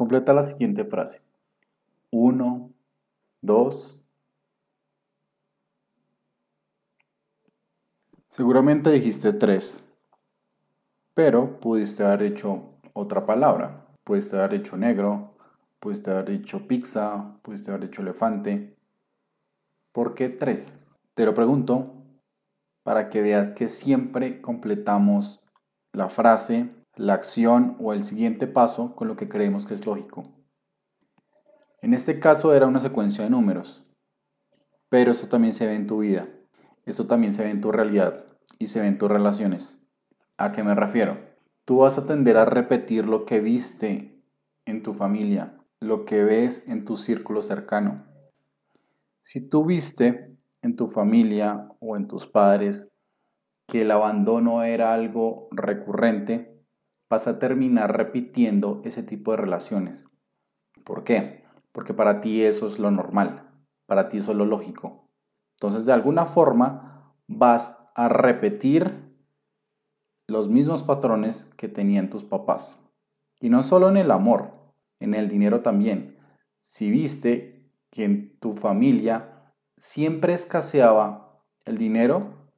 Completa la siguiente frase. Uno, dos. Seguramente dijiste tres, pero pudiste haber hecho otra palabra. Pudiste haber hecho negro, pudiste haber dicho pizza, pudiste haber dicho elefante. ¿Por qué tres? Te lo pregunto para que veas que siempre completamos la frase, la acción o el siguiente paso con lo que creemos que es lógico. En este caso era una secuencia de números, pero eso también se ve en tu vida, eso también se ve en tu realidad y se ve en tus relaciones. ¿A qué me refiero? Tú vas a tender a repetir lo que viste en tu familia, lo que ves en tu círculo cercano. Si tú viste en tu familia o en tus padres que el abandono era algo recurrente, vas a terminar repitiendo ese tipo de relaciones. ¿Por qué? Porque para ti eso es lo normal, para ti eso es lo lógico. Entonces, de alguna forma, vas a repetir los mismos patrones que tenían tus papás. Y no solo en el amor, en el dinero también. Si viste que en tu familia siempre escaseaba el dinero,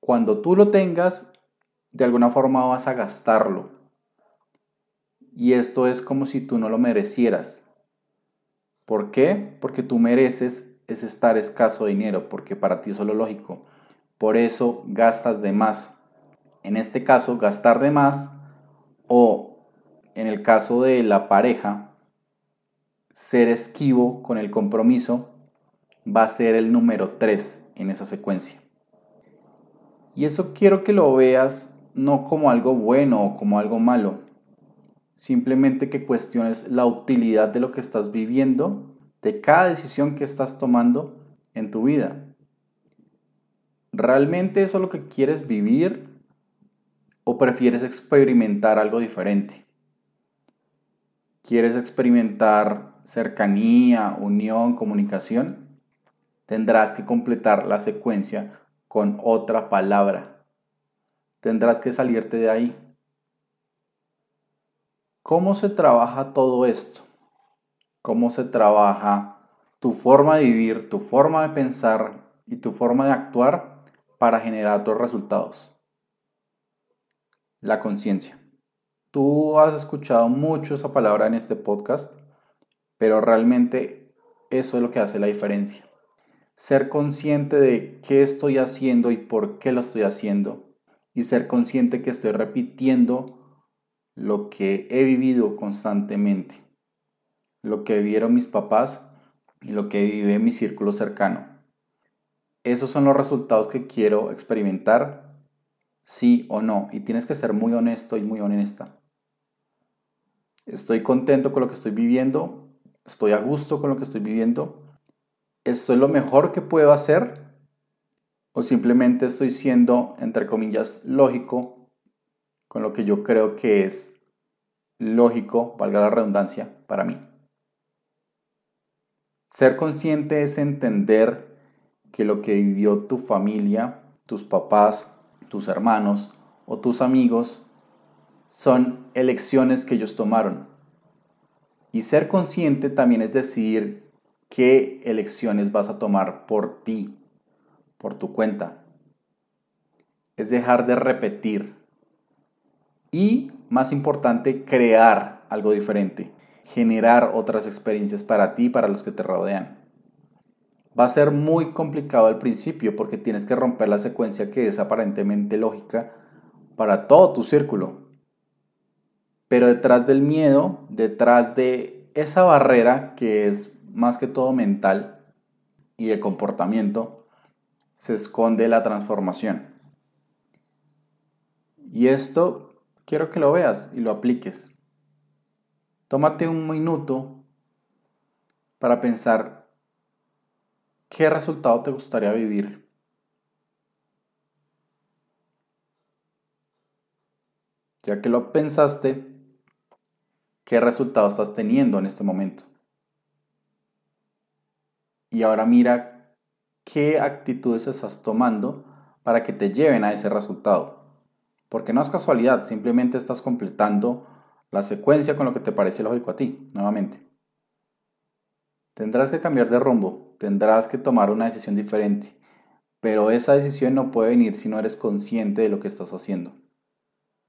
cuando tú lo tengas, de alguna forma vas a gastarlo. Y esto es como si tú no lo merecieras. ¿Por qué? Porque tú mereces es estar escaso de dinero, porque para ti es lo lógico. Por eso gastas de más. En este caso, gastar de más o en el caso de la pareja, ser esquivo con el compromiso va a ser el número 3 en esa secuencia. Y eso quiero que lo veas no como algo bueno o como algo malo, simplemente que cuestiones la utilidad de lo que estás viviendo, de cada decisión que estás tomando en tu vida. ¿Realmente eso es lo que quieres vivir o prefieres experimentar algo diferente? ¿Quieres experimentar cercanía, unión, comunicación? Tendrás que completar la secuencia con otra palabra. Tendrás que salirte de ahí. ¿Cómo se trabaja todo esto? ¿Cómo se trabaja tu forma de vivir, tu forma de pensar y tu forma de actuar para generar otros resultados? La conciencia. Tú has escuchado mucho esa palabra en este podcast, pero realmente eso es lo que hace la diferencia ser consciente de qué estoy haciendo y por qué lo estoy haciendo y ser consciente que estoy repitiendo lo que he vivido constantemente, lo que vivieron mis papás y lo que vive mi círculo cercano. Esos son los resultados que quiero experimentar, sí o no, y tienes que ser muy honesto y muy honesta. Estoy contento con lo que estoy viviendo, estoy a gusto con lo que estoy viviendo ¿esto es lo mejor que puedo hacer? ¿O simplemente estoy siendo, entre comillas, lógico con lo que yo creo que es lógico, valga la redundancia, para mí? Ser consciente es entender que lo que vivió tu familia, tus papás, tus hermanos o tus amigos son elecciones que ellos tomaron. Y ser consciente también es decidir qué elecciones vas a tomar por ti, por tu cuenta. Es dejar de repetir y, más importante, crear algo diferente, generar otras experiencias para ti y para los que te rodean. Va a ser muy complicado al principio porque tienes que romper la secuencia que es aparentemente lógica para todo tu círculo. Pero detrás del miedo, detrás de esa barrera que es más que todo mental y de comportamiento, se esconde la transformación. Y esto quiero que lo veas y lo apliques. Tómate un minuto para pensar qué resultado te gustaría vivir. Ya que lo pensaste, ¿qué resultado estás teniendo en este momento? y ahora mira qué actitudes estás tomando para que te lleven a ese resultado. Porque no es casualidad, simplemente estás completando la secuencia con lo que te parece lógico a ti, nuevamente. Tendrás que cambiar de rumbo, tendrás que tomar una decisión diferente, pero esa decisión no puede venir si no eres consciente de lo que estás haciendo.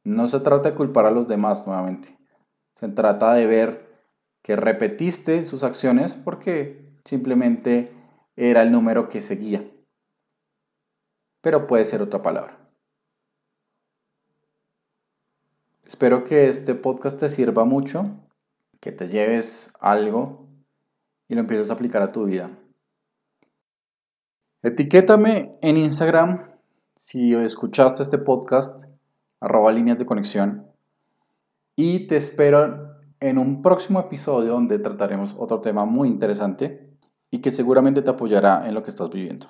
No se trata de culpar a los demás nuevamente, se trata de ver que repetiste sus acciones porque simplemente era el número que seguía. Pero puede ser otra palabra. Espero que este podcast te sirva mucho, que te lleves algo y lo empieces a aplicar a tu vida. Etiquétame en Instagram si escuchaste este podcast, arroba líneas de conexión. Y te espero en un próximo episodio donde trataremos otro tema muy interesante y que seguramente te apoyará en lo que estás viviendo.